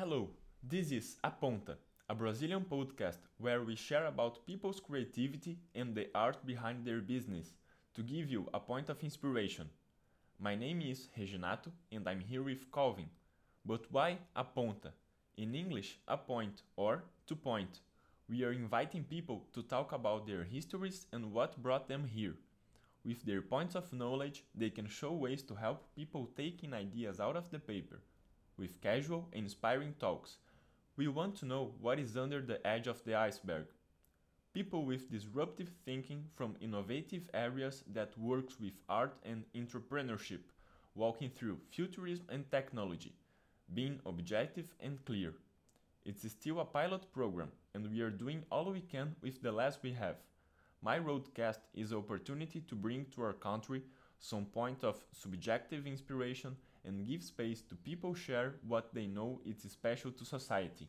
Hello, this is Aponta, a Brazilian podcast where we share about people's creativity and the art behind their business to give you a point of inspiration. My name is Reginato and I'm here with Calvin. But why Aponta? In English, a point or to point. We are inviting people to talk about their histories and what brought them here. With their points of knowledge, they can show ways to help people taking ideas out of the paper with casual and inspiring talks. We want to know what is under the edge of the iceberg. People with disruptive thinking from innovative areas that works with art and entrepreneurship, walking through futurism and technology, being objective and clear. It's still a pilot program and we are doing all we can with the less we have. My roadcast is an opportunity to bring to our country some point of subjective inspiration and give space to people share what they know is special to society.